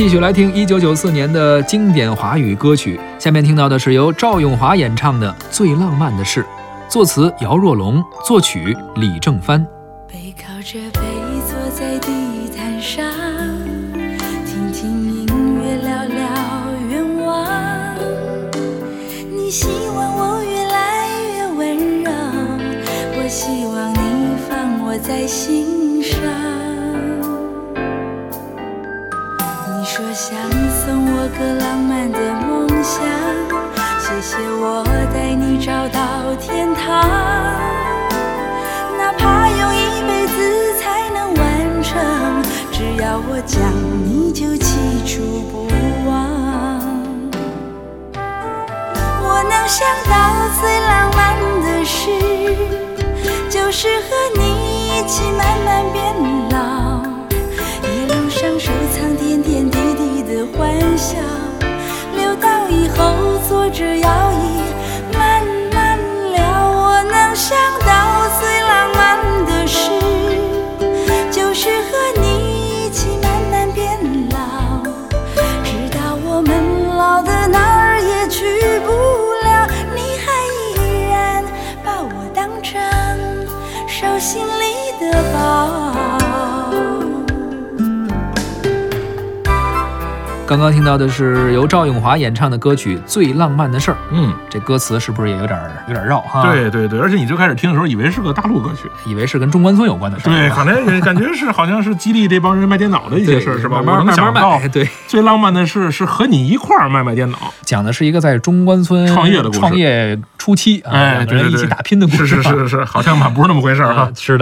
继续来听一九九四年的经典华语歌曲。下面听到的是由赵咏华演唱的《最浪漫的事》，作词姚若龙，作曲李正帆。背靠着背坐在地毯上，听听音乐，聊聊愿望。你希望我越来越温柔，我希望你放我在心上。说想送我个浪漫的梦想，谢谢我带你找到天堂，哪怕用一辈子才能完成，只要我讲，你就记住不忘。我能想到最浪漫的事，就是和你一起慢慢笑，留到以后坐着摇椅慢慢聊。我能想到最浪漫的事，就是和你一起慢慢变老，直到我们老的哪儿也去不了，你还依然把我当成手心里的宝。刚刚听到的是由赵咏华演唱的歌曲《最浪漫的事儿》，嗯，这歌词是不是也有点儿有点绕哈？，对对对，而且你最开始听的时候，以为是个大陆歌曲，以为是跟中关村有关的事儿。对，可能感觉是好像是激励这帮人卖电脑的一些事儿，是吧？慢慢我能慢慢卖。想到哎对，最浪漫的事是和你一块儿卖卖电脑，讲的是一个在中关村创业的故事创业初期啊，哎，两个人一起打拼的故事。是是是是，好像吧，不是那么回事儿哈 啊。是的。